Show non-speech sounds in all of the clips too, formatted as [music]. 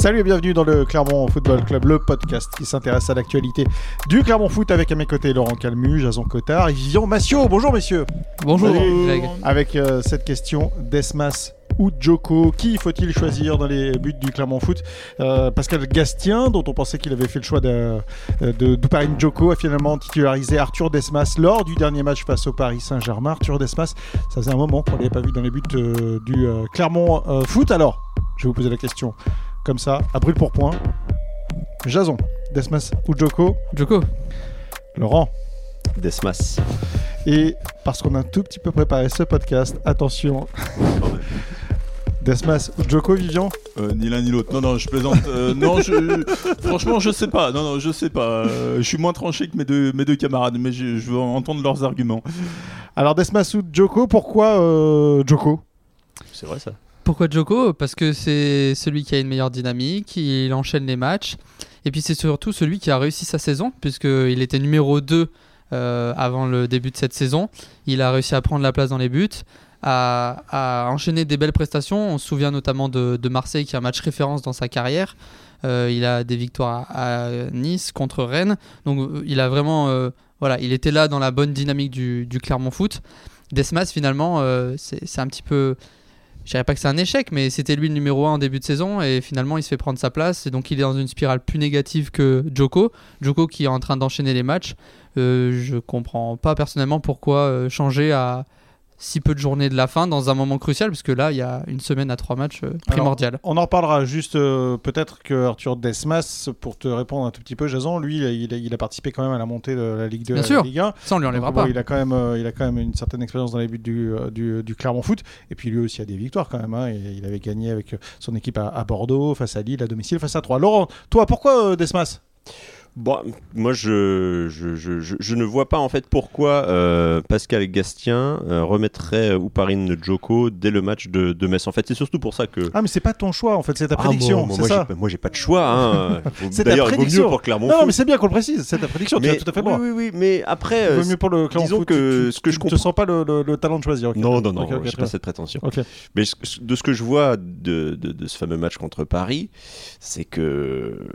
Salut et bienvenue dans le Clermont Football Club, le podcast qui s'intéresse à l'actualité du Clermont Foot avec à mes côtés Laurent Calmu, Jason Cotard et Vivian Massiot. Bonjour messieurs. Bonjour. Greg. Avec euh, cette question, Desmas ou Joko, qui faut-il choisir dans les buts du Clermont Foot? Euh, Pascal Gastien, dont on pensait qu'il avait fait le choix de, de, d'Ouparine Joko, a finalement titularisé Arthur Desmas lors du dernier match face au Paris Saint-Germain. Arthur Desmas, ça faisait un moment qu'on ne l'avait pas vu dans les buts euh, du euh, Clermont euh, Foot. Alors, je vais vous poser la question comme ça, à brûle pour point. Jason, Desmas ou Joko Joko. Laurent Desmas. Et parce qu'on a un tout petit peu préparé ce podcast, attention. [laughs] Desmas ou Joko, Vivian Euh, ni l'un ni l'autre. Non, non, je plaisante. Euh, non, je, [laughs] franchement, je sais pas. Non, non, je sais pas. Euh, je suis moins tranché que mes deux, mes deux camarades, mais je, je veux entendre leurs arguments. Alors Desmas ou Joko, pourquoi euh, Joko? C'est vrai ça. Pourquoi Joko? Parce que c'est celui qui a une meilleure dynamique, il enchaîne les matchs. Et puis c'est surtout celui qui a réussi sa saison, puisqu'il était numéro 2 euh, avant le début de cette saison. Il a réussi à prendre la place dans les buts, à, enchaîner des belles prestations. On se souvient notamment de, Marseille qui a un match référence dans sa carrière. Euh, il a des victoires à, Nice contre Rennes. Donc il a vraiment... euh, voilà, il était là dans la bonne dynamique du, Clermont Foot. Desmas finalement, c'est un petit peu... Je dirais pas que c'est un échec, mais c'était lui le numéro 1 en début de saison et finalement il se fait prendre sa place et donc il est dans une spirale plus négative que Joko. Joko qui est en train d'enchaîner les matchs. Euh, je comprends pas personnellement pourquoi euh, changer à si peu de journées de la fin dans un moment crucial parce que là il y a une semaine à trois matchs euh, primordial. On en reparlera juste euh, peut-être que Arthur Desmas, pour te répondre un tout petit peu, Jason, lui, il a, il participé quand même à la montée de la Ligue 2 Bien à sûr. la Ligue 1. Ça on lui enlèvera Donc, bon, pas. il, a quand même, euh, il a quand même une certaine expérience dans les buts du, euh, du, du Clermont Foot. Et puis lui aussi a des victoires quand même. hein. Il avait gagné avec son équipe à, à Bordeaux, face à Lille, à domicile, face à 3. Laurent, toi, pourquoi Desmas? Bon, moi je, je, je, ne vois pas en fait pourquoi euh, Pascal Gastien euh, remettrait Ouparine Joko dès le match de, de Metz. En fait, c'est surtout pour ça que. Ah, mais c'est pas ton choix en fait, c'est ta Ah, prédiction. moi, c'est moi, j'ai- moi j'ai pas de choix. Hein. [laughs] C'est ta D'ailleurs, il vaut prédiction. mieux pour Clermont Non, mais c'est bien qu'on le précise, c'est ta prédiction, tu as Mais- tout à fait le oui, droit. oui, oui, mais après, Il euh, vaut mieux pour le Clermont disons Foot, que tu, ce que tu je ne te comprends- sens pas le, le- le talent de choisir. non, non, non, Ok, ok, j'ai pas cette prétention. Mais de ce que je vois de, de- de ce fameux match contre Paris, c'est que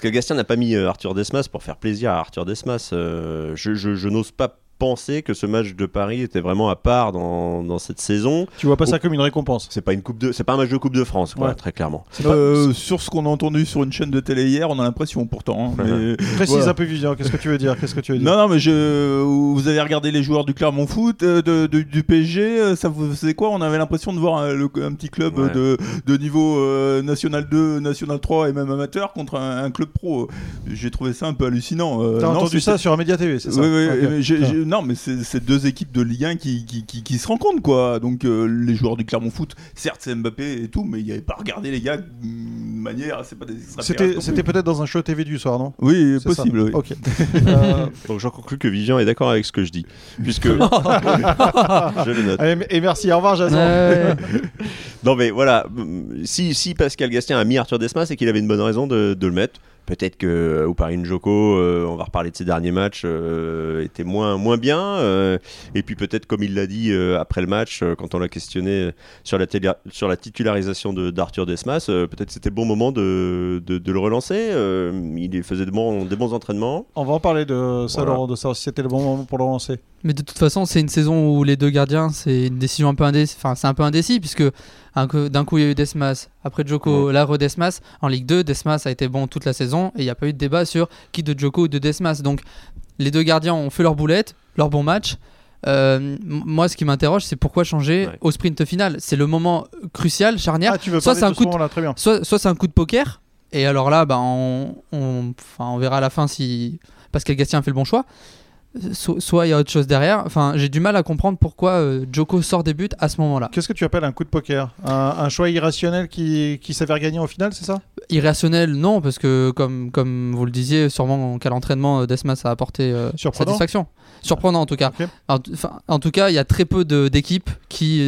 euh, Pascal Gastien n'a pas mis euh, Arthur Desmas pour faire plaisir à Arthur Desmas. Euh, je- je n'ose pas penser que ce match de Paris était vraiment à part dans, dans cette saison. Tu vois pas ça comme une récompense. C'est pas une coupe de, c'est pas un match de Coupe de France, quoi, Ouais. très clairement. C'est pas- Euh, sur ce qu'on a entendu sur une chaîne de télé hier, on a l'impression pourtant. hein, mais- [laughs] Précise voilà. un peu, Vivian. Qu'est-ce que tu veux dire Qu'est-ce que tu veux dire Non, non, mais je... vous avez regardé les joueurs du Clermont Foot, euh, de, de- du PSG, euh, ça vous faisait quoi? On avait l'impression de voir un, le- un petit club Ouais. de, de niveau euh, National 2, National 3 et même amateur contre un, un club pro. J'ai trouvé ça un peu hallucinant. euh, T'as entendu c'est- ça sur un Média TV, c'est ça Oui, oui, mais non, mais c'est deux équipes de Ligue 1 qui, qui, qui- qui se rencontrent, quoi. Donc, euh, les joueurs du Clermont Foot, certes, c'est Mbappé et tout, mais il n'y avait pas regardé les gars de manière, c'est pas des extraterrestres C'était peut-être dans un show TV du soir, non? Oui, possible, oui. Ok. Euh, Donc j'en conclus que Vivian est d'accord avec ce que je dis, puisque [laughs] je le note. allez, et merci, au revoir, Jason. Ouais. [laughs] Non mais voilà, si, si Pascal Gastien a mis Arthur Desmas, c'est qu'il avait une bonne raison de, de le mettre. Peut-être que euh, Ouparine Joko, euh, on va reparler de ses derniers matchs, euh, était moins, moins bien. euh, et puis peut-être, comme il l'a dit euh, après le match, euh, quand on l'a questionné sur la, télé- sur la titularisation de- d'Arthur Desmas, euh, peut-être c'était le bon moment de, de, de le relancer. euh, il faisait de bons, des bons entraînements. On va en parler de ça, Voilà. Laurent, de savoir si c'était le bon moment pour le relancer. Mais de toute façon, c'est une saison où les deux gardiens, c'est une décision un peu indécis. Enfin, c'est un peu indécis puisque d'un coup il y a eu Desmas, après Joko, là Desmas. En Ligue 2, Desmas a été bon toute la saison et il n'y a pas eu de débat sur qui de Joko ou de Desmas. Donc les deux gardiens ont fait leur boulette, leur bon match. Euh, moi, ce qui m'interroge, c'est pourquoi changer Ouais. au sprint final? C'est le moment crucial, charnière. Ah, tu veux Soit c'est un coup de- bien. Soit, soit c'est un coup de poker, et alors là, bah, on, on, verra à la fin si Pascal Gastien a fait le bon choix. So- soit il y a autre chose derrière. Enfin, j'ai du mal à comprendre pourquoi euh, Joko sort des buts à ce moment-là. Qu'est-ce que tu appelles un coup de poker? Un, un choix irrationnel qui, qui s'avère gagner au final, c'est ça? Irrationnel, non, parce que comme, comme vous le disiez, sûrement qu'à l'entraînement, euh, Desmas a apporté euh, satisfaction. Surprenant en tout cas. En, tout cas, il y a très peu de- d'équipes qui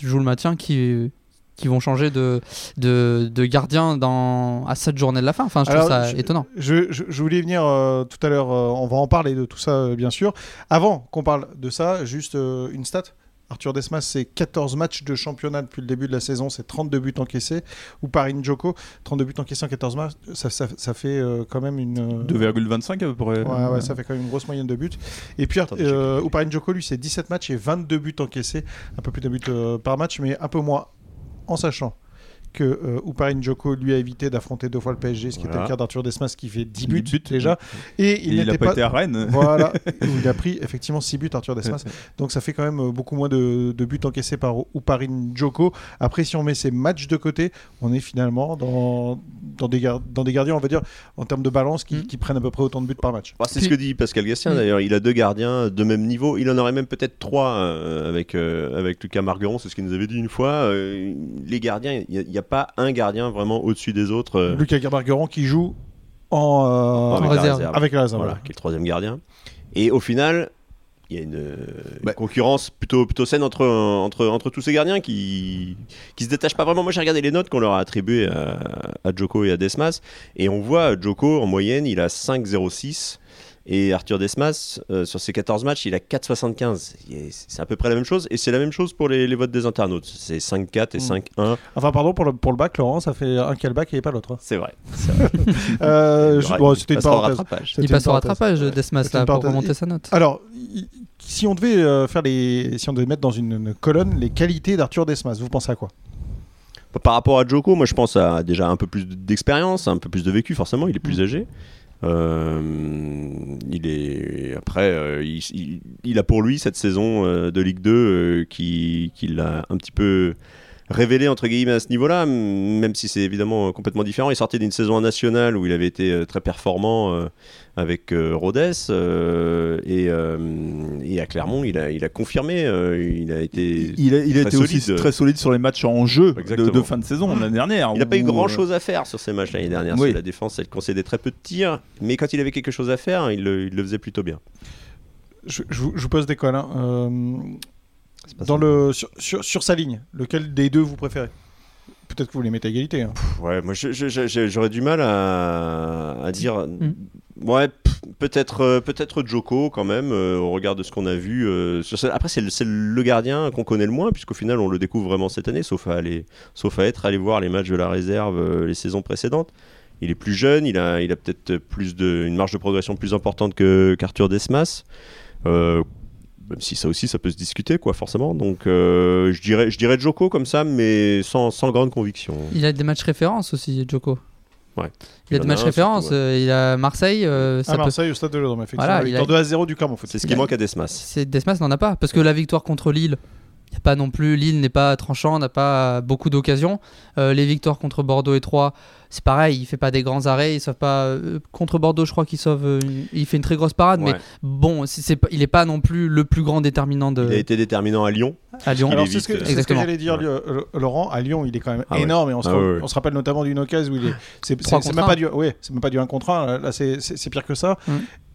jouent le maintien, qui, qui vont changer de, de, de gardien dans, à cette journée de la fin. Enfin, je Alors, trouve ça je- étonnant. Je, je- je voulais venir euh, tout à l'heure, euh, on va en parler de tout ça euh, bien sûr. Avant qu'on parle de ça, juste euh, une stat. Arthur Desmas, c'est 14 matchs de championnat depuis le début de la saison, c'est 32 buts encaissés. Ou Paris Njoko, 32 buts encaissés en 14 matchs, ça, ça- ça fait euh, quand même une. euh, 2,25 à peu près. Ouais, ouais, ça fait quand même une grosse moyenne de buts. Et puis, Attends, euh, Uparin Joko, lui, c'est 17 matchs et 22 buts encaissés. Un peu plus d'un but euh, par match, mais un peu moins. En sachant que euh, Uparin Joko, lui, a évité d'affronter deux fois le PSG, ce qui était Voilà. le cas d'Arthur Desmas, qui fait 10 10 buts, buts. déjà. Et il Il n'a pas, pas. été à Rennes. [laughs] Voilà, où il a pris effectivement 6 buts Arthur Desmas. [laughs] Donc ça fait quand même euh, beaucoup moins de, de buts encaissés par Uparin Joko. Après, si on met ces matchs de côté, on est finalement dans, dans, des, gar- dans des gardiens, on va dire, en termes de balance, qui, Mm. qui prennent à peu près autant de buts par match. Bah, c'est Puis- ce que dit Pascal Gastien Mm. d'ailleurs. Il a deux gardiens de même niveau. Il en aurait même peut-être trois euh, avec, euh, avec Lucas Margueron, c'est ce qu'il nous avait dit une fois. Euh, les gardiens, il n'y a, pas un gardien vraiment au-dessus des autres. euh, Lucas Margueron qui joue en, euh, avec, en la réserve. réserve. avec la réserve. Voilà, qui est le troisième gardien. Et au final, il y a une, une Bah. concurrence plutôt, plutôt saine entre, entre, entre tous ces gardiens qui qui se détachent pas vraiment. Moi, j'ai regardé les notes qu'on leur a attribuées à, à Joko et à Desmas. Et on voit Joko, en moyenne, il a 5,06. Et Arthur Desmas, euh, sur ses 14 matchs, il a 4,75. Et C'est à peu près la même chose. Et c'est la même chose pour les, les votes des internautes. C'est 5,4 et Mm. 5,1. Enfin, pardon, pour le, pour le bac, Laurent, ça fait un quel bac et pas l'autre. hein. C'est vrai. [laughs] Euh, Il je- aura- bon, il C'était une parenthèse. Il passe au rattrapage, Ouais. Desmas, là, pour remonter sa note. Alors, si on devait euh, faire les, si on devait mettre dans une, une colonne les qualités d'Arthur Desmas, vous pensez à quoi? Par rapport à Joko, moi je pense à déjà un peu plus d'expérience, un peu plus de vécu, forcément, il est plus Mm. âgé. Euh, il est après, euh, il, a pour lui cette saison euh, de Ligue 2 euh, qui, qui l'a un petit peu révélé entre guillemets à ce niveau-là, même si c'est évidemment euh, complètement différent. Il sortait d'une saison nationale où il avait été euh, très performant euh, avec euh, Rodez euh, et, euh, et à Clermont, il a, il a confirmé, euh, il a été Il a, il a très été aussi solide. très solide sur les matchs en jeu de, fin de saison l'année dernière. Il n'a pas eu où, grand euh, chose à faire sur ces matchs l'année dernière. Oui. Sur la défense, elle concédait très peu de tirs, mais quand il avait quelque chose à faire, il le, il le faisait plutôt bien. je, je vous- je vous pose des colles. hein. Euh, dans le, sur, sur, sur sa ligne, lequel des deux vous préférez? Peut-être que vous les mettez à égalité. hein. Ouais, moi j'aurais du mal à, à dire. Mm. Ouais, peut-être euh, peut-être Joko quand même, euh, au regard de ce qu'on a vu. euh, Après, c'est le, c'est le gardien qu'on connaît le moins, puisqu'au final, on le découvre vraiment cette année, sauf à, aller, sauf à être allé voir les matchs de la réserve euh, les saisons précédentes. Il est plus jeune, il a, il a peut-être plus de, une marge de progression plus importante que- qu'Arthur Desmas. Même si ça aussi, ça peut se discuter, quoi, forcément. Donc, euh, je dirais, je dirais Joko comme ça, mais sans, sans grande conviction. Il a des matchs références aussi, Joko. Ouais. Il a des en matchs références. surtout, euh, Il a Marseille. euh, ça À peut- Marseille, au stade de l'Odrome, effectivement. Voilà, il a- victoire 2 à 0 du Clermont Foot. C'est ce qui a- manque à Desmas. C'est Desmas n'en a pas parce que la victoire contre Lille, il y a pas non plus Lille n'est pas tranchant, n'a pas beaucoup d'occasions. Euh, les victoires contre Bordeaux et Troyes, c'est pareil, il fait pas des grands arrêts, il sauve pas euh, contre Bordeaux, je crois qu'il sauve euh, il fait une très grosse parade Ouais. mais bon, il est pas non plus le plus grand déterminant de Il a été déterminant à Lyon. à Lyon. Alors, est c'est ce que, que j'allais dire, Ouais. euh, Laurent. À Lyon, il est quand même Ah ouais. énorme. Et on se, Ah re- ouais, ouais. on se rappelle notamment d'une occasion où il est. [laughs] C'est même pas du, ouais, c'est même pas du 1 contre 1. Là, c'est- pire que ça.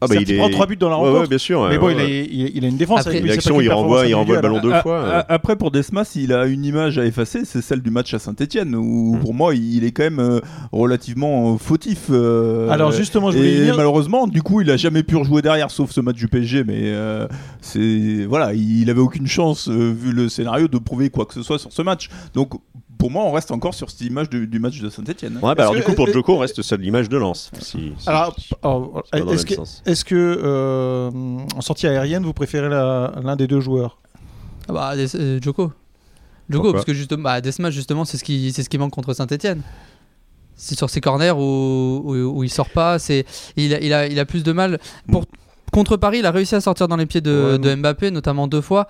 Ah bah, il, prend 3 buts dans la rencontre. ouais, bien sûr. mais bon, ouais, il, a, ouais. il, il a une défense. Après, avec lui, il renvoie, il performance renvoie le ballon deux fois. Après, pour Desmas, il a une image à effacer, c'est celle du match à Saint-Etienne, où Mm. pour moi, il est quand même relativement euh, fautif. euh, Alors, justement, je voulais et malheureusement, du coup, il a jamais pu rejouer derrière, sauf ce match du PSG. Mais euh, c'est voilà, il avait aucune chance, euh, vu le scénario, de prouver quoi que ce soit sur ce match. Donc, pour moi, on reste encore sur cette image du, du match de Saint-Etienne. Ouais, bah alors que- du coup, pour Joko, on reste sur l'image de Lens. Si, si- Alors, est-ce que, euh, en sortie aérienne, vous préférez l'un des deux joueurs? Ah bah, Joko. Joko, parce que justement, bah, Desmas, justement, c'est ce qui, c'est ce qui manque contre Saint-Etienne. C'est sur ses corners où, où, où il sort pas. C'est, il, a, il, a, il a plus de mal. Pour, contre Paris, il a réussi à sortir dans les pieds de, Ouais, de Mbappé, notamment deux fois.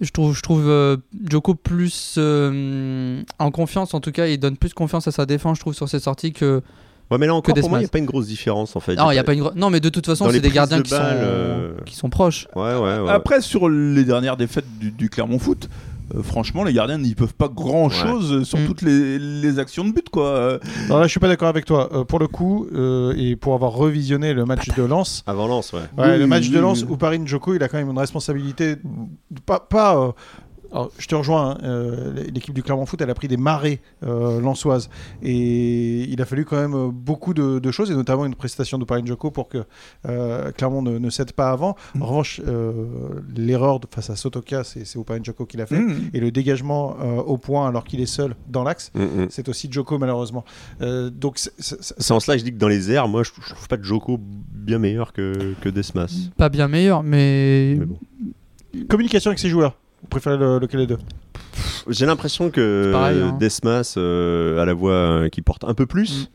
Je trouve, je trouve euh, Joko plus euh, en confiance, en tout cas, il donne plus confiance à sa défense, je trouve, sur ses sorties que. Ouais, mais là encore, pour moi, il n'y a pas une grosse différence en fait. Non, y a pas une. Non, mais de toute façon, c'est les des gardiens de qui, sont, euh, qui sont proches. Ouais, ouais, ouais. Après, sur les dernières défaites du, du Clermont Foot, euh, franchement, les gardiens n'y peuvent pas grand chose sur Mm. toutes les, les actions de but, quoi. Euh, Alors là, je suis pas d'accord avec toi. Euh, pour le coup, euh, et pour avoir revisionné le match de Lens, Avant Lens, ouais. ouais, Oui, le match oui, de Lens oui. où Paris Njoko, il a quand même une responsabilité, pas, pas euh, Alors, je te rejoins, hein, euh, l'équipe du Clermont Foot, elle a pris des marées euh, lançoises. Et il a fallu quand même euh, beaucoup de, de choses, et notamment une prestation de Paris Joko pour que euh, Clermont ne, ne cède pas avant. Mm. En revanche, euh, l'erreur face à Sotoka, c'est Oparin Joko qui l'a fait. Mmh. Et le dégagement euh, au point alors qu'il est seul dans l'axe, Mm, mm. c'est aussi Joko malheureusement. Euh, donc c'est- en cela que je dis que dans les airs, moi, je, je trouve pas de Joko bien meilleur que, que Desmas. Pas bien meilleur, mais. Mais bon. communication avec ses joueurs. Vous préférez le- lequel des deux? J'ai l'impression que pareil, hein. Desmas euh, a la voix euh, qui porte un peu plus. Mm.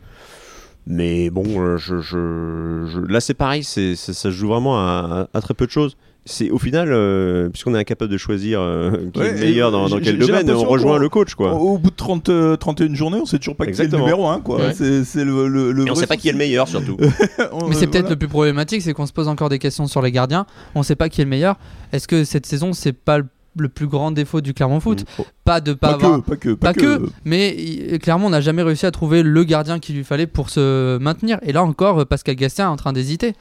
Mais bon, euh, je, je- je- là c'est pareil, c'est, ça se joue vraiment à, à- à très peu de choses. C'est au final, euh, puisqu'on est incapable de choisir euh, qui Ouais, est le meilleur dans, quel domaine, on rejoint le coach quoi. Au, au bout de 30, euh, 31 journées, on sait toujours pas qui est le numéro 1. Quoi. Ouais. C'est, c'est le, le, le Et on sait pas qui est le meilleur surtout. [laughs] On- Mais c'est euh, peut-être voilà. le plus problématique, c'est qu'on se pose encore des questions sur les gardiens. On sait pas qui est le meilleur. Est-ce que cette saison, c'est pas le, le plus grand défaut du Clermont Foot Mm. Pas de pas, Pas avoir. que, pas que, Pas que, mais clairement, on n'a jamais réussi à trouver le gardien qu'il lui fallait pour se maintenir. Et là encore, euh, Pascal Gastien est en train d'hésiter.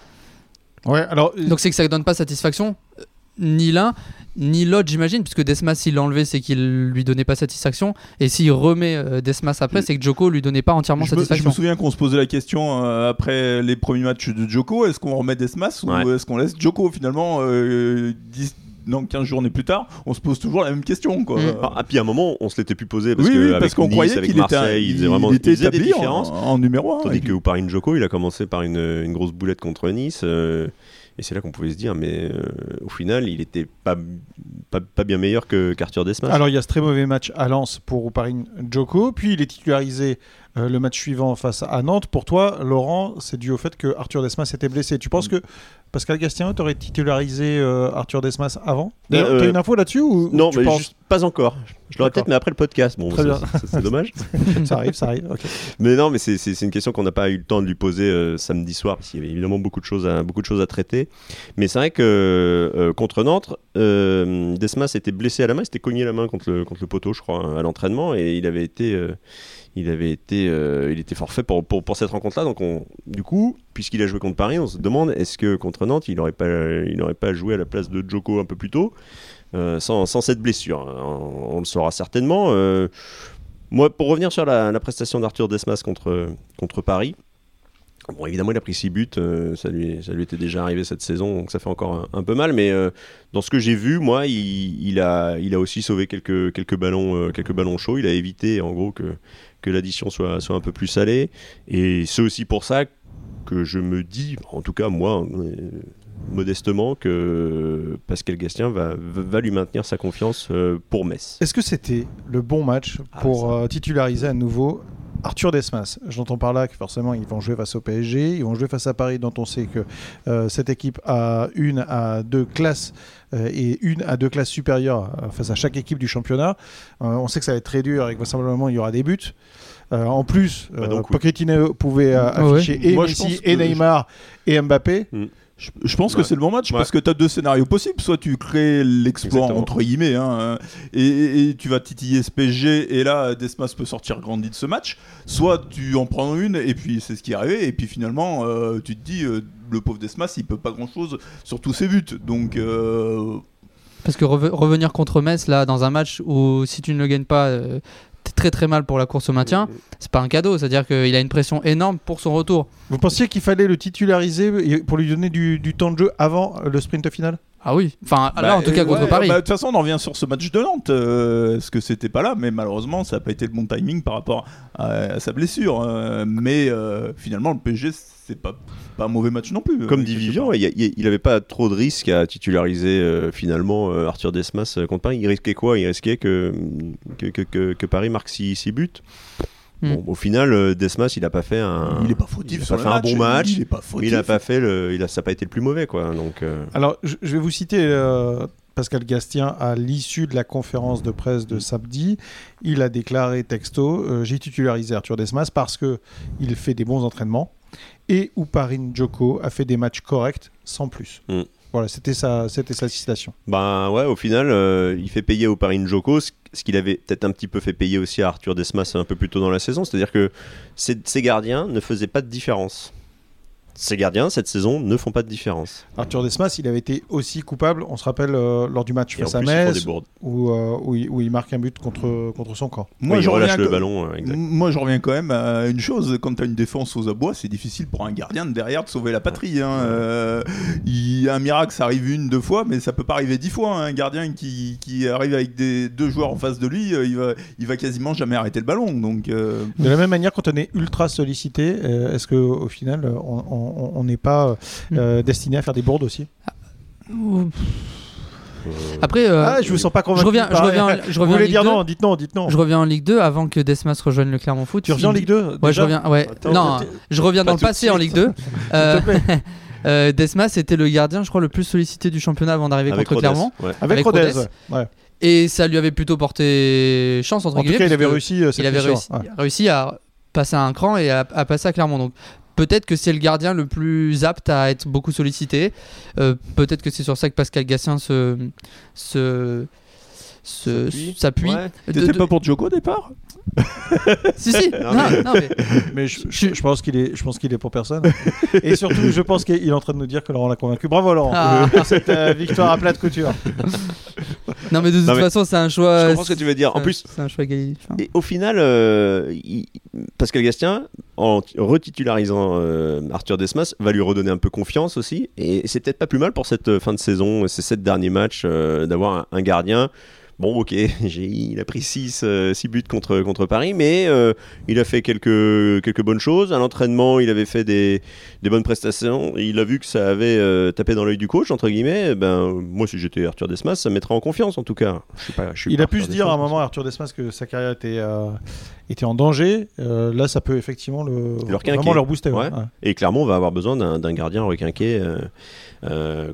Ouais, alors Donc c'est que ça ne donne pas satisfaction, euh, ni l'un, ni l'autre, j'imagine, puisque Desmas, s'il l'a enlevé, c'est qu'il lui donnait pas satisfaction. Et s'il remet euh, Desmas après, c'est que Joko lui donnait pas entièrement Je me, je satisfaction. me souviens qu'on se posait la question euh, après les premiers matchs de Joko est-ce qu'on remet Desmas Ouais. ou est-ce qu'on laisse Joko finalement euh, 10, non, 15 journées plus tard On se pose toujours la même question. Quoi. Mm. Ah, puis à un moment, on se l'était plus posé parce oui, que oui, avec parce qu'on Nice, croyait avec qu'il était, Marseille, il il, faisait vraiment il était il faisait des en, différences. en numéro 1. Tandis que Parin Joko, il a commencé par une, une grosse boulette contre Nice. euh, et c'est là qu'on pouvait se dire, mais euh, au final, il était pas, pas, pas bien meilleur que qu'Arthur Desmas. Alors il y a ce très mauvais match à Lens pour Oparin Joko, puis il est titularisé euh, le match suivant face à Nantes. Pour toi, Laurent, c'est dû au fait que Arthur Desmas était blessé. Tu penses que Pascal Gastien t'aurait titularisé euh, Arthur Desmas avant D'ailleurs, Euh, T'as une info là-dessus ou non, tu mais penses juste pas encore. Je l'aurai D'accord. peut-être, mais après le podcast. Bon, c'est- bien. c'est c'est dommage. [laughs] Ça arrive, ça arrive. Mais non, mais c'est- une question qu'on n'a pas eu le temps de lui poser euh, samedi soir, parce qu'il y avait évidemment beaucoup de choses à, beaucoup de choses à traiter. Mais c'est vrai que contre Nantes, Desmas était blessé à la main, il s'était cogné la main contre le, contre le poteau, je crois, à l'entraînement, et il avait été, euh, il était forfait pour, pour, cette rencontre-là. Donc, on, du coup, puisqu'il a joué contre Paris, on se demande est-ce que contre Nantes, il n'aurait pas, pas joué à la place de Joko un peu plus tôt, euh, sans, sans cette blessure. On, on le saura certainement. euh, pour revenir sur la, prestation d'Arthur Desmas contre Paris, bon, évidemment, il a pris 6 buts, euh, ça, lui, ça lui était déjà arrivé cette saison, donc ça fait encore un, un peu mal, mais euh, dans ce que j'ai vu, moi, il, il a, il a aussi sauvé quelques, quelques, ballons, euh, quelques ballons chauds, il a évité, en gros, que, que l'addition soit, soit un peu plus salée, et c'est aussi pour ça que je me dis, en tout cas, moi, modestement, que Pascal Gastien va, va lui maintenir sa confiance pour Metz. Est-ce que c'était le bon match Ah, pour titulariser à nouveau Arthur Desmas J'entends par là que forcément ils vont jouer face au PSG, ils vont jouer face à Paris dont on sait que euh, cette équipe a une à deux classes euh, et une à deux classes supérieures euh, face à chaque équipe du championnat. Euh, on sait que ça va être très dur et que vraisemblablement il y aura des buts. Euh, en plus, Bah euh, donc, oui. Pochettino pouvait Ah ouais. afficher et Moi, Messi et Neymar et Mbappé. Je, je pense que c'est le bon match Ouais. parce que tu as deux scénarios possibles. Soit tu crées l'exploit entre guillemets hein, euh, et, tu vas titiller ce PSG et là Desmas peut sortir grandi de ce match. Soit tu en prends une et puis c'est ce qui est arrivé et puis finalement euh, tu te dis euh, le pauvre Desmas il peut pas grand chose sur tous ses buts. Donc euh, Parce que reve- revenir contre Metz, là, dans un match où si tu ne le gagnes pas, euh, très très mal pour la course au maintien, c'est pas un cadeau. C'est-à-dire qu'il a une pression énorme pour son retour. Vous pensiez qu'il fallait le titulariser pour lui donner du, du temps de jeu avant le sprint final? Ah oui. Enfin, là, bah, en tout cas, euh, contre ouais, Paris. bah, De toute façon, on en revient sur ce match de Nantes. euh, Est-ce que c'était pas là? Mais malheureusement, ça n'a pas été le bon timing par rapport à, à sa blessure. euh, mais euh, finalement, le PSG, c'est pas, pas un mauvais match non plus. Comme euh, dit Vivian, il n'avait pas trop de risques à titulariser euh, finalement euh, Arthur Desmas euh, contre Paris. Il risquait quoi? Il risquait que, que, que, que- que Paris marque 6 buts. Bon, au final, euh, Desmas, il n'a pas fait un. Il est pas fautif il a sur pas fait un match. bon match. Il est pas fautif. Il a pas fait le, il a, ça n'a pas été le plus mauvais quoi. Donc euh, Alors, je, je vais vous citer euh, Pascal Gastien à l'issue de la conférence de presse de samedi. Il a déclaré texto euh, J'ai titularisé Arthur Desmas parce que il fait des bons entraînements et Uparin Joko a fait des matchs corrects sans plus. Mm. Voilà, c'était sa, c'était sa citation. Ben ouais, au final, euh, il fait payer au Paris Njoko ce, ce qu'il avait peut-être un petit peu fait payer aussi à Arthur Desmas un peu plus tôt dans la saison. C'est-à-dire que ces, gardiens ne faisaient pas de différence. Ces gardiens, cette saison, ne font pas de différence. Arthur Desmas, il avait été aussi coupable, on se rappelle, euh, lors du match Et face à Metz, où, euh, où il, où il marque un but contre, contre son camp. Moi, je relâche reviens le que- ballon. euh, exact. Moi, je reviens quand même à une chose. Quand tu as une défense aux abois, c'est difficile pour un gardien de derrière de sauver la patrie. hein. Euh, il, un miracle, ça arrive une, deux fois, mais ça peut pas arriver dix fois. hein. Un gardien qui, qui arrive avec des, deux joueurs en face de lui, euh, il, va, il va quasiment jamais arrêter le ballon. Donc, euh, De la même manière, quand on est ultra sollicité, euh, est-ce qu'au final, on- on on n'est pas euh, destiné à faire des bourdes aussi Ouh. Après, euh, Ah, je vous sens pas convaincu. je reviens, je reviens, [laughs] je Vous reviens en voulez Ligue dire 2. non Dites non, dites non. Je reviens en Ligue 2 avant que Desmas rejoigne le Clermont Foot. Tu reviens en Ligue 2 Ouais, je reviens. Ouais. Attends, non, je reviens pas dans le tout passé en. Ligue 2. Euh, [laughs] S'il te plaît. [laughs] euh, Desmas était le gardien, je crois, le plus sollicité du championnat avant d'arriver contre Rodez, Clermont. ouais. Avec, avec Rodez. Rodez. ouais. Ouais. Et ça lui avait plutôt porté chance, entre En tout guillemets. cas, il avait réussi. euh, il avait mission. réussi, Ouais. réussi à passer à un cran et à, à passer à Clermont. Donc peut-être que c'est le gardien le plus apte à être beaucoup sollicité. Euh, peut-être que c'est sur ça que Pascal Gassien se, se, se- S'appuie. s'appuie. Ouais. De- t'étais pas pour Joko au départ? Si, si. [laughs] Non, non, mais- non, mais- Mais je, Je- je- je pense qu'il est, je pense qu'il est pour personne. [laughs] Et surtout, je pense qu'il est en train de nous dire que Laurent l'a convaincu. Bravo Laurent Ah. pour cette euh, victoire à plate couture. non, mais de toute Non, mais façon, c'est un choix. Je comprends ce que tu veux dire. En c'est un- plus, c'est un choix égalité. Enfin, Et au final, euh, il- Pascal Gastien, en retitularisant euh, Arthur Desmas, va lui redonner un peu confiance aussi. Et c'est peut-être pas plus mal pour cette euh, fin de saison, ces sept derniers matchs, euh, d'avoir un, un gardien. Bon, ok, [laughs] il a pris 6 buts contre, contre Paris, mais euh, il a fait quelques, quelques bonnes choses. À l'entraînement, il avait fait des, des bonnes prestations. Il a vu que ça avait euh, tapé dans l'œil du coach, entre guillemets. Ben, moi, si j'étais Arthur Desmas, ça me mettrait en confiance, en tout cas. Je suis pas, je suis Il pas a pu se dire à un moment, Arthur Desmas, que sa carrière était, euh, était en danger. Euh, là, ça peut effectivement le, Leur vraiment leur booster. ouais. Ouais. Et clairement, on va avoir besoin d'un gardien requinqué euh, euh,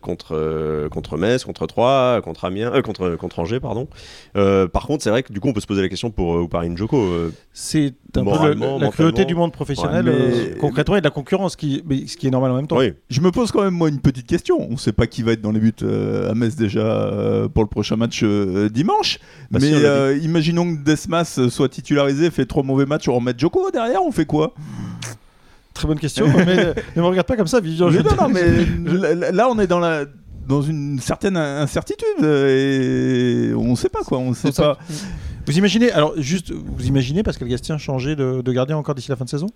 contre, euh, contre Metz, contre Troyes, contre Amiens, euh, contre, contre Angers, pardon. Euh, par contre, c'est vrai que du coup, on peut se poser la question pour euh, Ouparine Joko. euh, C'est un peu le- la cruauté du monde professionnel. Ouais, mais- euh, concrètement, et de la concurrence, qui, mais ce qui est normal en même temps. oui, Je me pose quand même moi une petite question. On sait pas qui va être dans les buts euh, à Metz déjà euh, pour le prochain match euh, dimanche. Bah mais si, euh, imaginons que Desmas soit titularisé, fait trois mauvais matchs, on remet Joko derrière, on fait quoi? Très bonne question. [laughs] mais ne me regarde pas comme ça, Vivian. Mais je- non, non, mais là, on est dans la dans une certaine incertitude et on sait pas quoi, on sait ça. pas. Vous imaginez, alors juste, vous imaginez Pascal Gastien changer de, de gardien encore d'ici la fin de saison?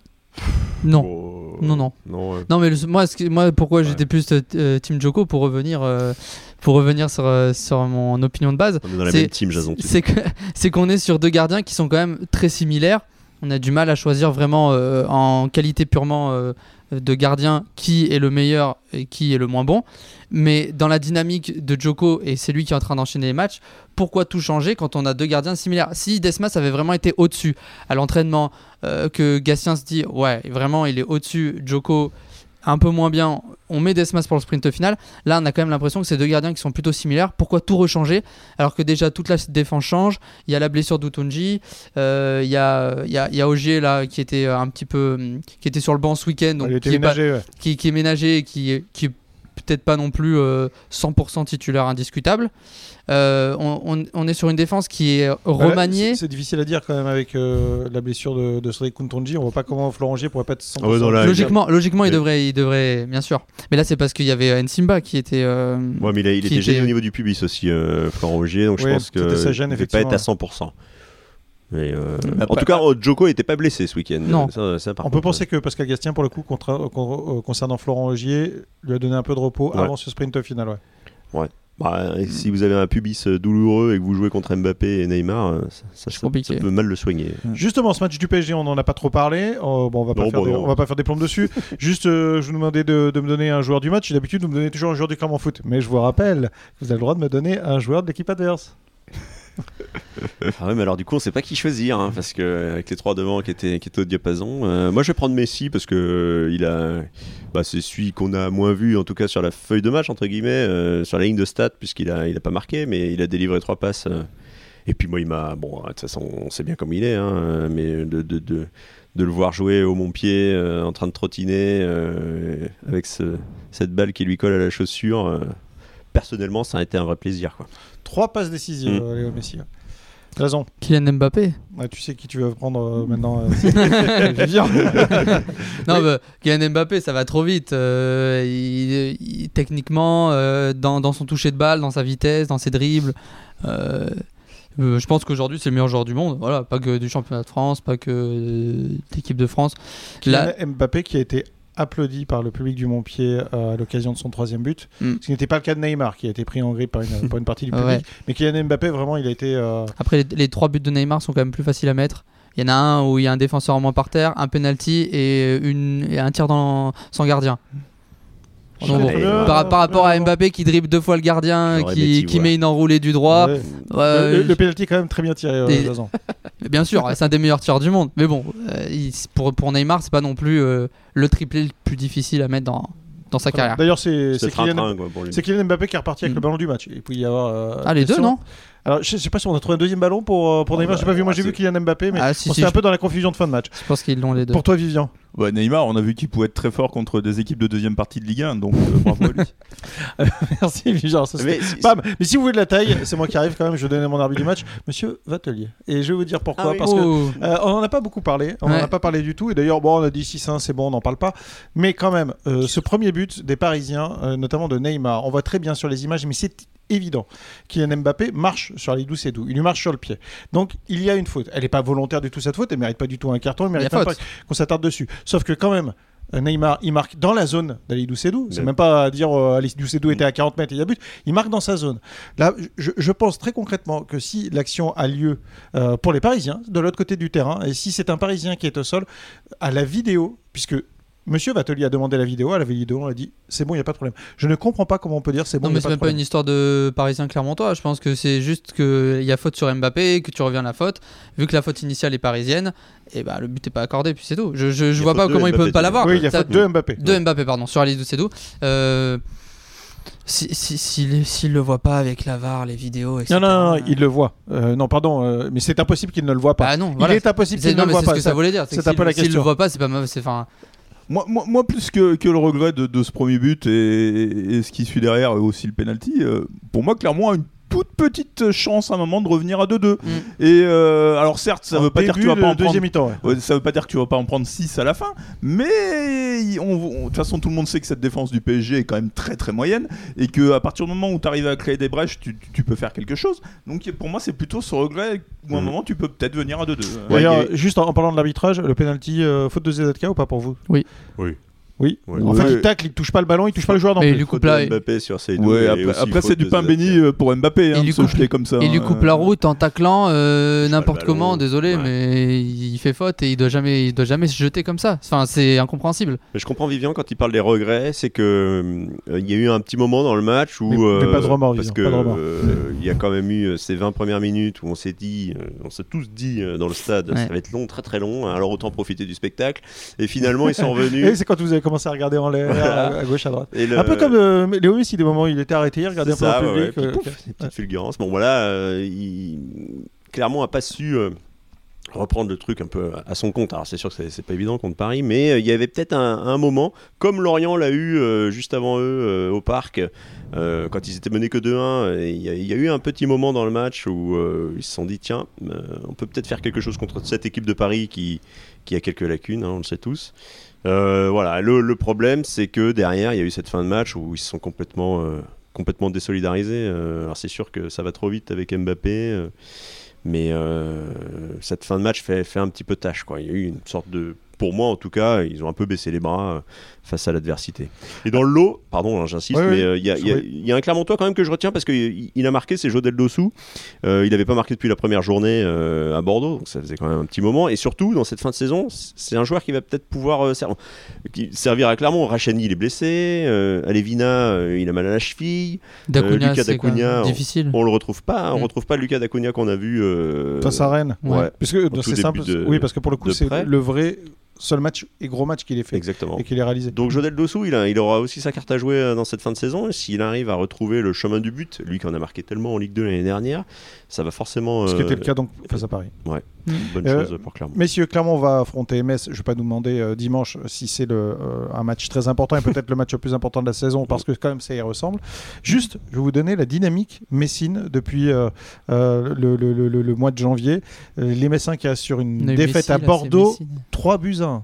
Non. Oh, Non, non. non, euh, Non mais le- moi, ce qui- moi pourquoi Ouais. j'étais plus euh, Team Joko pour revenir euh, pour revenir sur, euh, sur mon opinion de base, on est dans la c'est- même team, Jason. tu c'est que [laughs] c'est qu'on est sur deux gardiens qui sont quand même très similaires. On a du mal à choisir vraiment euh, en qualité purement euh, de gardien qui est le meilleur et qui est le moins bon. Mais dans la dynamique de Joko, et c'est lui qui est en train d'enchaîner les matchs, pourquoi tout changer quand on a deux gardiens similaires? Si Desmas avait vraiment été au-dessus à l'entraînement, euh, que Gatien se dit, ouais, vraiment, il est au-dessus, Joko un peu moins bien, on met Desmas pour le sprint final. Là, on a quand même l'impression que c'est deux gardiens qui sont plutôt similaires. Pourquoi tout rechanger alors que déjà toute la défense change? Il y a la blessure d'Utunji, euh, il y a, il y, a, il y a Ogier là qui était un petit peu, hum, qui était sur le banc ce week-end, donc qui est, pas- ménagé, ouais. qui, qui est ménagé et qui, est- qui est peut-être pas non plus euh, 100% titulaire indiscutable. Euh, on, on- on est sur une défense qui est Bah, remaniée. c'est- C'est difficile à dire quand même avec euh, la blessure de, de Cédric Kuntonji. On voit pas comment Florent Gier pourrait pas être 100%. Ah non, là, Logiquement, logiquement il, devrait, il devrait, bien sûr. Mais là, c'est parce qu'il y avait Nsimba qui était. euh, Ouais, mais il, a- il qui était gêné était- au niveau du pubis aussi, euh, Florent Augier, donc je pense que sa gêne, il devait pas être à effectivement. 100%. Mais, euh, Bah, en pas- tout cas, oh, Joko était pas blessé ce week-end. Non. Ça, ça, par On peut penser que Pascal Gastien, pour le coup, contra- euh, concernant Florent Augier, lui a donné un peu de repos Ouais. avant ce sprint final. Ouais. Bah, et si vous avez un pubis euh, douloureux et que vous jouez contre Mbappé et Neymar, euh, ça, ça, ça- peut mal le soigner. Justement, ce match du PSG, on n'en a pas trop parlé. Oh, bon, on va pas Non, faire bah des, on va pas faire des plombes dessus. [laughs] Juste, euh, je vous demandais de, de me donner un joueur du match. D'habitude, vous me donnez toujours un joueur du Clermont Foot. Mais je vous rappelle vous avez le droit de me donner un joueur de l'équipe adverse. Ah ouais, mais alors du coup, on sait pas qui choisir, hein, parce que avec les trois devant qui étaient, qui étaient au diapason, euh, moi je vais prendre Messi parce que euh, il a, bah, c'est celui qu'on a moins vu, en tout cas sur la feuille de match entre guillemets, euh, sur la ligne de stats, puisqu'il a, il a pas marqué, mais il a délivré trois euh. et puis moi, il m'a, bon, de toute façon, on sait bien comme il est, hein, mais de, de, de, de le voir jouer au Montpied, en train de trottiner avec ce- cette balle qui lui colle à la chaussure. Personnellement, ça a été un vrai plaisir. Quoi. Trois passes décisives, Mm. Léo Messi. Raison. Kylian Mbappé. Ouais, tu sais qui tu veux prendre euh, maintenant. euh. [laughs] [laughs] Non, bah, Kylian Mbappé, ça va trop vite. Euh, il- il- techniquement, euh, dans, dans son toucher de balle, dans sa vitesse, dans ses dribbles. euh, euh, je pense qu'aujourd'hui, c'est le meilleur joueur du monde. Voilà, pas que du championnat de France, pas que euh, d'équipe de France. Là, Kylian Mbappé qui a été applaudi par le public du Montpied euh, à l'occasion de son troisième but. Mm. Ce qui n'était pas le cas de Neymar qui a été pris en grippe par une, [laughs] par une partie du public. Ouais. Mais Kylian Mbappé, vraiment, il a été. euh, Après, les, les trois buts de Neymar sont quand même plus faciles à mettre. Il y en a un où il y a un défenseur en moins par terre, un penalty et, une, et un tir dans, sans gardien. Bon, par, par rapport à Mbappé qui dribble deux fois le gardien, J'aurais qui, qui ouais. met une enroulée du droit. ouais. le, le, le penalty est quand même très bien tiré, euh, Et-. [laughs] Bien sûr, c'est un des meilleurs tireurs du monde. Mais bon, euh, il- pour, pour Neymar, c'est pas non plus euh, le triplé le plus difficile à mettre dans, dans sa carrière. D'ailleurs, c'est C'est c'est Kylian, quoi, c'est Mbappé qui est reparti avec le ballon du match. Il peut y avoir. euh, Ah, les deux, non? Alors, je sais pas si on a trouvé un deuxième ballon pour, euh, pour Oh, Neymar. bah, J'ai pas vu. Moi, j'ai vu Kylian Mbappé, mais Ah, si, on si, un je, peu dans la confusion de fin de match. je pense qu'ils l'ont les deux. Pour toi, Vivian. Ouais, Neymar, on a vu qu'il pouvait être très fort contre des équipes de deuxième partie de Ligue 1, donc euh, bravo à lui. [laughs] Merci, Vivian. Mais si- Bam. Mais si vous voulez de la taille, c'est moi qui arrive quand même. Je vais donner mon arbitre du match, Monsieur Vatelier. Et je vais vous dire pourquoi. Ah oui. Parce que Oh. Euh, on n'en a pas beaucoup parlé, on n'en Ouais. a pas parlé du tout. Et d'ailleurs, bon, on a dit 6-1, c'est bon, on n'en parle pas. Mais quand même, euh, ce premier but des Parisiens, euh, notamment de Neymar, on voit très bien sur les images, mais c'est évident. Kylian Mbappé marche sur Alidou Sedou. Il lui marche sur le pied. Donc, il y a une faute. Elle n'est pas volontaire du tout, cette faute. Elle mérite pas du tout un carton. Elle mérite pas qu'on s'attarde dessus. Sauf que quand même, euh, Neymar, il marque dans la zone d'Alidou Sedou. C'est même pas à dire euh, Alidou Sedou était à 40 mètres et il y a but. Il marque dans sa zone. Là, je, je pense très concrètement que si l'action a lieu euh, pour les Parisiens, de l'autre côté du terrain, et si c'est un Parisien qui est au sol, à la vidéo, puisque Monsieur Vatelier a demandé la vidéo, à la vidéo, on a dit c'est bon, il n'y a pas de problème. Je ne comprends pas comment on peut dire c'est bon, Non, il mais c'est même de pas une histoire de Parisien Clermontois. Je pense que c'est juste qu'il y a faute sur Mbappé, que tu reviens à la faute. Vu que la faute initiale est parisienne, et bah, le but n'est pas accordé, puis c'est tout. Je, je, Il vois pas de comment il peut Mbappé, pas l'avoir. Oui, il y a Ça- faute de Mbappé. De Mbappé, pardon, sur Ali Doucedou. Euh, si- si- S'il s'il le voit pas avec la VAR, les vidéos, etc. Non, non, non, il le voit. Euh, non, pardon, euh, mais c'est impossible qu'il ne le voit pas. Bah non, il voilà. est impossible C'est- qu'il ne le voit c'est pas. ce que ça voulait dire. c'est un peu la S'il le question. voit pas, c'est pas mauvais. c'est- Enfin, Moi, moi, moi, plus que, le regret de, ce premier but et, ce qui suit derrière, et aussi le penalty, euh, pour moi, clairement, une toute petite chance à un moment de revenir à 2-2. Mm. Et euh, alors, certes, ça En veut pas dire que tu vas pas en prendre. mi-temps. ouais. Ouais, ça veut pas dire que tu vas pas en prendre 6 à la fin, mais de toute façon tout le monde sait que cette défense du PSG est quand même très très moyenne et que à partir du moment où tu arrives à créer des brèches, tu, peux faire quelque chose. Donc pour moi c'est plutôt ce regret où à un Mhm. moment tu peux peut-être venir à 2-2. Ouais, D'ailleurs, juste en, en parlant de l'arbitrage, le penalty euh, faute de ZK ou pas pour vous? Oui. Oui. Ouais. Enfin, Ouais. il tacle, il touche pas le ballon, il touche pas le joueur non Mais plus. il lui coupe la, Mbappé sur. Ouais, et après, c'est du pain béni euh, pour Mbappé, hein, Il lui de se coupe- jeter comme ça. il lui hein. coupe la route en taclant euh, n'importe comment. Désolé, Ouais. mais il fait faute et il doit jamais, il doit jamais se jeter comme ça. Enfin, c'est incompréhensible. Mais je comprends Vivian quand il parle des regrets, c'est que euh, il y a eu un petit moment dans le match où Mais- mais pas de remords, parce Vivian, que euh, il y a quand même eu euh, ces 20 premières minutes où on s'est dit, euh, on s'est tous dit euh, dans le stade, ça va être long, très très long, alors autant profiter du spectacle. Et finalement ils sont [laughs] Et revenus. c'est quand vous avez à regarder en l'air, Voilà. à, gauche, à droite. et le- Un peu comme euh, Léo Messi, des moments où il était arrêté, il regardait un peu ça, le ouais, ouais. public. Puis euh, pouf. Bon voilà, euh, il clairement a pas su euh, reprendre le truc un peu à son compte. Alors c'est sûr que c'est- pas évident contre Paris, mais euh, il y avait peut-être un, moment, comme Lorient l'a eu euh, juste avant eux euh, au parc, quand ils étaient menés que 2-1, et il y, a- eu un petit moment dans le match où ils se sont dit tiens, on peut peut-être faire quelque chose contre cette équipe de Paris qui, qui a quelques lacunes, hein, on le sait tous. Voilà, le, problème c'est que derrière il y a eu cette fin de match où ils se sont complètement, complètement désolidarisés. Alors c'est sûr que ça va trop vite avec Mbappé, mais euh, cette fin de match fait, fait un petit peu tâche. Quoi. Il y a eu une sorte de, pour moi en tout cas, ils ont un peu baissé les bras euh, face à l'adversité. Et dans le lot, pardon, hein, j'insiste, Ouais, mais euh, il y, a- il y il y a un Clermontois quand même que je retiens parce qu'il il a marqué, c'est Jodel Dossou. Euh, il n'avait pas marqué depuis la première journée euh, à Bordeaux, donc ça faisait quand même un petit moment. Et surtout, dans cette fin de saison, c'est un joueur qui va peut-être pouvoir euh, ser- qui- servir à Clermont. Rachani, il est blessé. Euh, Alevina, euh, il a mal à la cheville. Dacunia, Lucas Dacunia, on- difficile. On le retrouve pas. On Mm. retrouve pas Lucas Dacunia qu'on a vu. euh, Face à Rennes. Ouais. ouais. Parce que tout c'est début simple. de- oui, parce que pour le coup, c'est le vrai seul match et gros match qu'il ait fait Exactement. et qu'il ait réalisé. Donc Jodel Dossou, il, a- il aura aussi sa carte à jouer euh, dans cette fin de saison. Et s'il arrive à retrouver le chemin du but, lui qui en a marqué tellement en Ligue 2 l'année dernière, ça va forcément. Ce qui euh, était le cas donc face à Paris. Ouais. Bonne Euh, chose pour Clermont. Messieurs, Clermont va affronter Metz. Je ne vais pas nous demander euh, dimanche si c'est le, euh, un match très important et peut-être le match le plus important de la saison parce que quand même ça y ressemble. Juste, je vais vous donner la dynamique Messine depuis euh, euh, le, le- le- le- le mois de janvier. Les Messins qui assurent une défaite Messi, à Bordeaux, Messi. 3 buts à 1.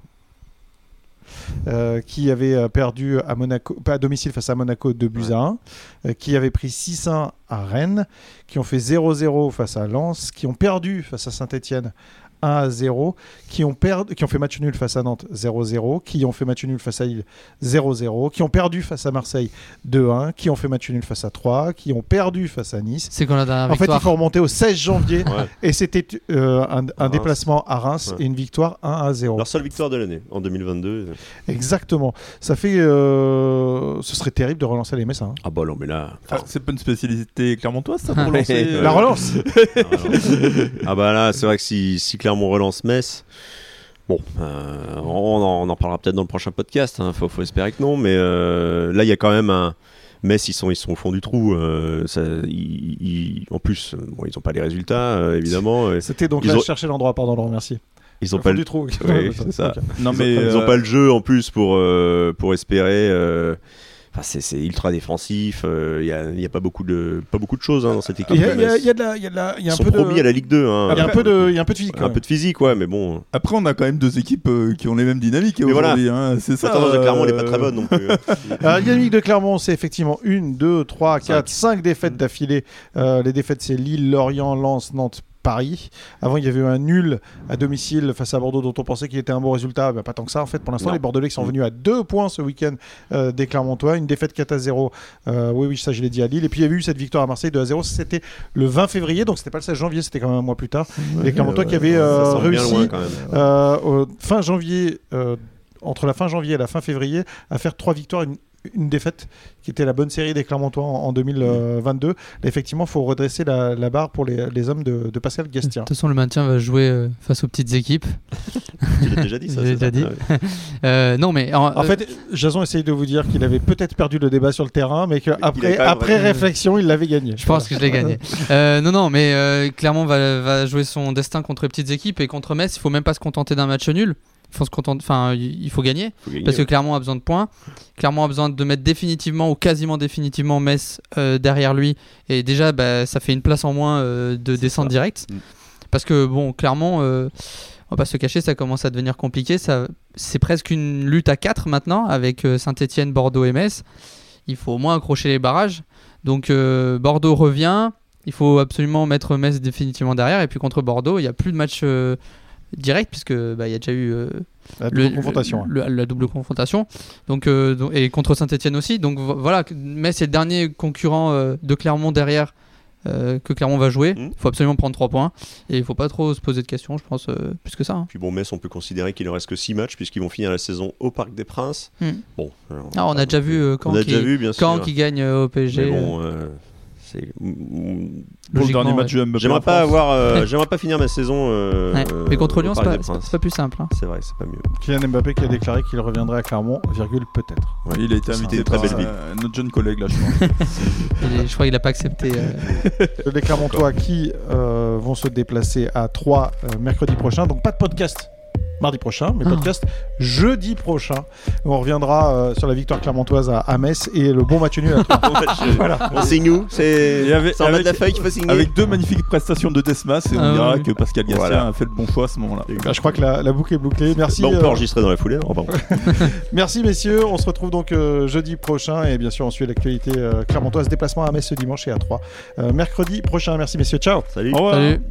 Euh, qui avait euh, perdu à Monaco, pas à domicile face à Monaco 2 buts Ouais. à 1, euh, qui avait pris 6-1 à Rennes, qui ont fait 0-0 face à Lens, qui ont perdu face à Saint-Etienne 1 à 0, qui ont, perdu, qui ont fait match nul face à Nantes 0-0, qui ont fait match nul face à Lille 0-0, qui ont perdu face à Marseille 2-1, qui ont fait match nul face à 3, qui ont perdu face à Nice. C'est quand la dernière En fait, il faut remonter au 16 janvier Ouais. et c'était euh, un, un Reims. déplacement à Reims Ouais. et une victoire 1 à 0. Leur seule victoire de l'année en 2022. Exactement. Ça fait. euh, ce serait terrible de relancer les Messins. hein. Ah bah non, mais là. Ah, c'est pas une spécialité clermontoise, ça, pour [laughs] lancer euh, La relance Ah. [laughs] Ah bah là, c'est vrai que si, si Clermont relance Metz, bon, euh, on, en, on en parlera peut-être dans le prochain podcast. Hein, faut, faut espérer que non, mais euh, là il y a quand même un. Metz, ils sont, ils sont au fond du trou. euh, ça, ils- ils- en plus, bon, ils n'ont pas les résultats, euh, évidemment. C'était donc Ils là, ont- je cherchais l'endroit, pardon, le remercier. Ils n'ont pas fond le du trou. Oui, [laughs] c'est ça. [laughs] Non, Ils mais. ont, euh, pas le jeu en plus pour, euh, pour espérer. Euh, Enfin, c'est, ultra défensif. Il n'y a, y a pas beaucoup de, pas beaucoup de choses hein, dans cette équipe. Il y de y y a de la- il y a de la- il y a Ils un sont peu de. promis à la Ligue 2. Hein, Il y a un peu de, il y a un peu de physique. un quand peu de physique, ouais, mais bon. Après, on a quand même deux équipes euh, qui ont les mêmes dynamiques Mais voilà. aujourd'hui. hein, C'est ça. La tendance de Clermont n'est euh, pas très bonne non plus. même. [laughs] Euh, la dynamique de Clermont, c'est effectivement une, deux, trois, quatre, cinq défaites d'affilée. Euh, les défaites, c'est Lille, Lorient, Lens, Nantes. Paris. Avant, il y avait eu un nul à domicile face à Bordeaux dont on pensait qu'il était un bon résultat. Bah, pas tant que ça, en fait. Pour l'instant, les Bordelais qui sont Mm. venus à deux points ce week-end euh, des Clermontois. Une défaite 4 à 0. Euh, oui, oui, ça, je l'ai dit à Lille. Et puis, il y avait eu cette victoire à Marseille 2 à 0. C'était le 20 février, donc c'était pas le 16 janvier, c'était quand même un mois plus tard. les Clermontois qui avaient euh, réussi loin euh, fin janvier, euh, entre la fin janvier et la fin février, à faire trois victoires, une, une défaite, qui était la bonne série des Clermontois en, en 2022. Là, effectivement, il faut redresser la, la barre pour les, les hommes de, de Pascal De Gastien. toute façon, le maintien va jouer euh, face aux petites équipes. [laughs] Tu l'as déjà dit ça [laughs] déjà ça dit. Ah ouais. [laughs] Euh, non, mais en, En fait, Jason essaye de vous dire qu'il avait peut-être perdu le débat sur le terrain, mais qu'après après réflexion, il l'avait gagné. Je pense que je l'ai gagné. Euh, non, non, mais euh, clairement, va, va jouer son destin contre les petites équipes et contre Metz. Il faut même pas se contenter d'un match nul. Il faut se contenter, enfin, il faut gagner Faut gagner, parce que. Clermont a besoin de points. Clermont a besoin de mettre définitivement ou quasiment définitivement Metz euh, derrière lui. Et déjà, bah, ça fait une place en moins euh, de descente directe. Mm. Parce que bon, Clermont, euh, on va pas se cacher, ça commence à devenir compliqué. Ça, c'est presque une lutte à 4 maintenant avec Saint-Etienne, Bordeaux et Metz. Il faut au moins accrocher les barrages. Donc Bordeaux revient. Il faut absolument mettre Metz définitivement derrière. Et puis contre Bordeaux, il n'y a plus de match direct puisque bah, il y a déjà eu euh, La le- double confrontation. le- la double confrontation. Donc, euh, donc- et contre Saint-Etienne aussi. Donc vo- voilà, Metz est le dernier concurrent euh, de Clermont derrière euh, que Clermont va jouer. Il Mhm. faut absolument prendre 3 points. Et il faut pas trop se poser de questions, je pense, euh, plus que ça. hein. Puis bon, Metz, on peut considérer qu'il ne reste que 6 matchs puisqu'ils vont finir la saison au Parc des Princes. Hmm. Bon, Ah, on a déjà vu euh, quand on a déjà vu, bien sûr. Caen qui gagne euh, au PSG. Mais bon, euh, c'est. Pour le Logiquement, dernier ouais. match de Mbappé J'aimerais pas avoir, euh, [laughs] j'aimerais pas finir ma saison. euh, Ouais. Mais contre Lyon, c'est pas, pas- plus simple. hein. C'est vrai, c'est pas mieux. Kylian Mbappé qui a déclaré qu'il reviendrait à Clermont, virgule peut-être. Ouais. Il a été invité une très par belle ville. euh, notre jeune collègue là, je pense. [laughs] [laughs] Et je crois qu'il a pas accepté. euh, Les Clermontois qui euh, vont se déplacer à 3 mercredi prochain. Donc pas de podcast mardi prochain, mais Ah. podcast jeudi prochain. On reviendra euh, sur la victoire clermontoise à, à Metz et le bon match nul à 3. [laughs] Bon match, [laughs] Voilà. On signe où? C'est de la feuille qu'il faut signer Avec deux magnifiques prestations de Desmas et on Ah dira oui. que Pascal Gastien Voilà. a fait le bon choix à ce moment-là. Bah, je crois que la, la boucle est bouclée. Merci. Bah, on peut euh, enregistrer dans la foulée. non Pardon. [laughs] Merci messieurs, on se retrouve donc euh, jeudi prochain et bien sûr on suit l'actualité euh, clermontoise, déplacement à Metz ce dimanche et à 3 mercredi prochain. Merci messieurs, ciao Salut. Au revoir. Salut.